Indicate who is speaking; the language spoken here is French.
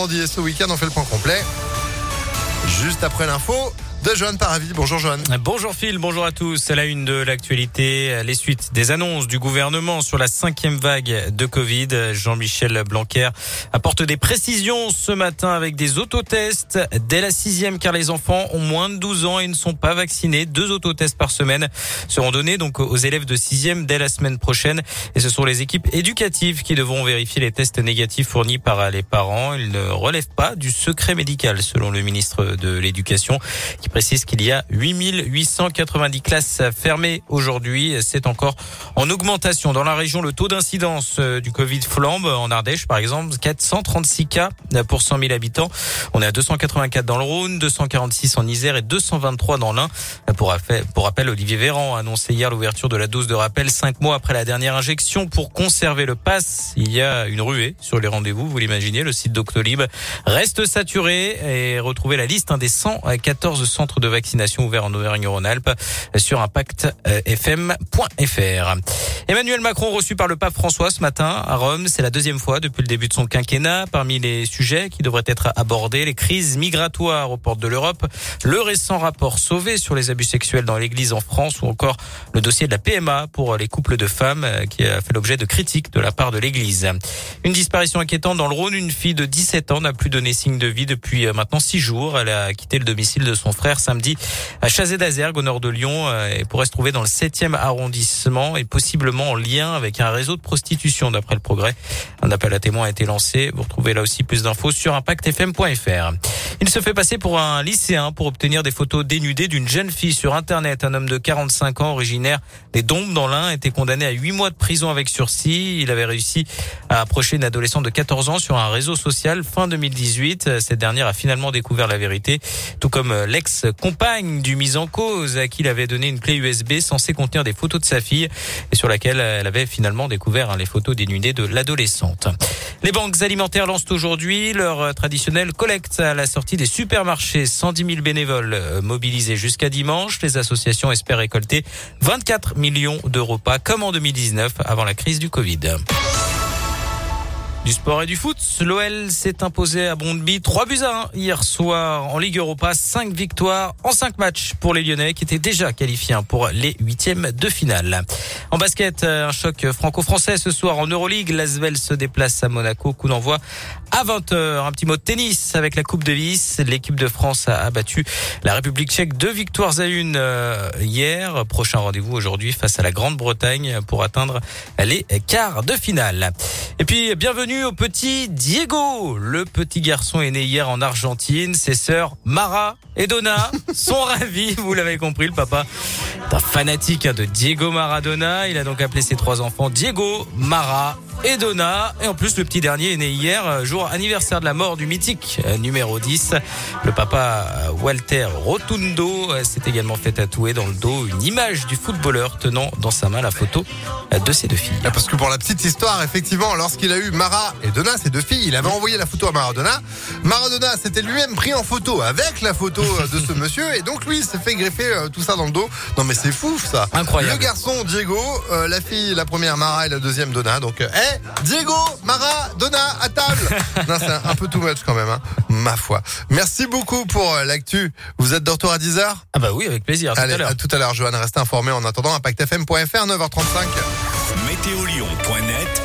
Speaker 1: Ce week-end, on fait le point complet. Juste après l'info, de Johan Paravi. Bonjour Johan.
Speaker 2: Bonjour Phil, bonjour à tous. C'est la une de l'actualité. Les suites des annonces du gouvernement sur la cinquième vague de Covid. Jean-Michel Blanquer apporte des précisions ce matin avec des autotests dès la sixième car les enfants ont moins de 12 ans et ne sont pas vaccinés. Deux autotests par semaine seront donnés donc aux élèves de sixième dès la semaine prochaine. Et ce sont les équipes éducatives qui devront vérifier les tests négatifs fournis par les parents. Ils ne relèvent pas du secret médical selon le ministre de l'Éducation précise qu'il y a 8890 classes fermées aujourd'hui. C'est encore en augmentation. Dans la région, le taux d'incidence euh, du Covid flambe. En Ardèche, par exemple, 436 cas pour 100 000 habitants. On est à 284 dans le Rhône, 246 en Isère et 223 dans l'Ain. Pour rappel, Olivier Véran a annoncé hier l'ouverture de la dose de rappel cinq mois après la dernière injection pour conserver le pass. Il y a une ruée sur les rendez-vous, vous l'imaginez. Le site Doctolib reste saturé et retrouver la liste des 114 centres de vaccination ouverts en Auvergne-Rhône-Alpes sur impactfm.fr. Emmanuel Macron reçu par le pape François ce matin à Rome. C'est la deuxième fois depuis le début de son quinquennat. Parmi les sujets qui devraient être abordés, les crises migratoires aux portes de l'Europe, le récent rapport sauvé sur les abus sexuels dans l'Église en France ou encore le dossier de la PMA pour les couples de femmes qui a fait l'objet de critiques de la part de l'Église. Une disparition inquiétante dans le Rhône. Une fille de 17 ans n'a plus donné signe de vie depuis maintenant six jours. Elle a quitté le domicile de son frère samedi à Chazé d'Azergue au nord de Lyon euh, et pourrait se trouver dans le 7e arrondissement et possiblement en lien avec un réseau de prostitution d'après le progrès. Un appel à témoins a été lancé. Vous retrouvez là aussi plus d'infos sur impactfm.fr. Il se fait passer pour un lycéen pour obtenir des photos dénudées d'une jeune fille sur Internet. Un homme de 45 ans, originaire des Dombes dans l'Ain, était condamné à 8 mois de prison avec sursis. Il avait réussi à approcher une adolescente de 14 ans sur un réseau social fin 2018. Cette dernière a finalement découvert la vérité, tout comme l'ex-compagne du mis en cause à qui il avait donné une clé USB censée contenir des photos de sa fille et sur laquelle elle avait finalement découvert hein, les photos dénudées de l'adolescente. Les banques alimentaires lancent aujourd'hui leur traditionnelle collecte à la sortie des supermarchés. 110 000 bénévoles euh, mobilisés jusqu'à dimanche. Les associations espèrent récolter 24 millions de repas comme en 2019 avant la crise du Covid. Du sport et du foot, l'OL s'est imposé à Brondby 3 buts à 1 hier soir en Ligue Europa. 5 victoires en 5 matchs pour les Lyonnais qui étaient déjà qualifiés pour les huitièmes de finale. En basket, un choc franco-français ce soir en Euroleague. L'Asvel se déplace à Monaco. Coup d'envoi à 20h. Un petit mot de tennis avec la Coupe Davis. L'équipe de France a battu la République tchèque deux victoires à une euh, hier. Prochain rendez-vous aujourd'hui face à la Grande-Bretagne pour atteindre les quarts de finale. Et puis, bienvenue au petit Diego. Le petit garçon est né hier en Argentine. Ses sœurs Mara et Donna sont ravies. Vous l'avez compris, le papa est un fanatique de Diego Maradona. Il a donc appelé ses trois enfants Diego, Mara et Donna. Et en plus, le petit dernier est né hier, euh, jour anniversaire de la mort du mythique euh, numéro 10. Le papa euh, Walter Rotundo s'est également fait tatouer dans le dos une image du footballeur tenant dans sa main la photo de ses deux filles.
Speaker 1: Ah, parce que pour la petite histoire, effectivement, lorsqu'il a eu Mara et Donna, ses deux filles, il avait envoyé la photo à Maradona. Maradona s'était lui-même pris en photo avec la photo de ce monsieur et donc lui, il s'est fait greffer tout ça dans le dos. Non mais c'est fou ça.
Speaker 2: Incroyable.
Speaker 1: Le garçon Diego, la fille, la première Mara et la deuxième Donna. Donc, Diego, Mara, Donna, à table. non, c'est un, peu too much quand même, hein. ma foi. Merci beaucoup pour euh, l'actu. Vous êtes de retour à 10h
Speaker 2: Ah bah oui, avec plaisir.
Speaker 1: Allez, à tout à l'heure, Joanne. Restez informé en attendant impactfm.fr, 9h35.
Speaker 3: Météolion.net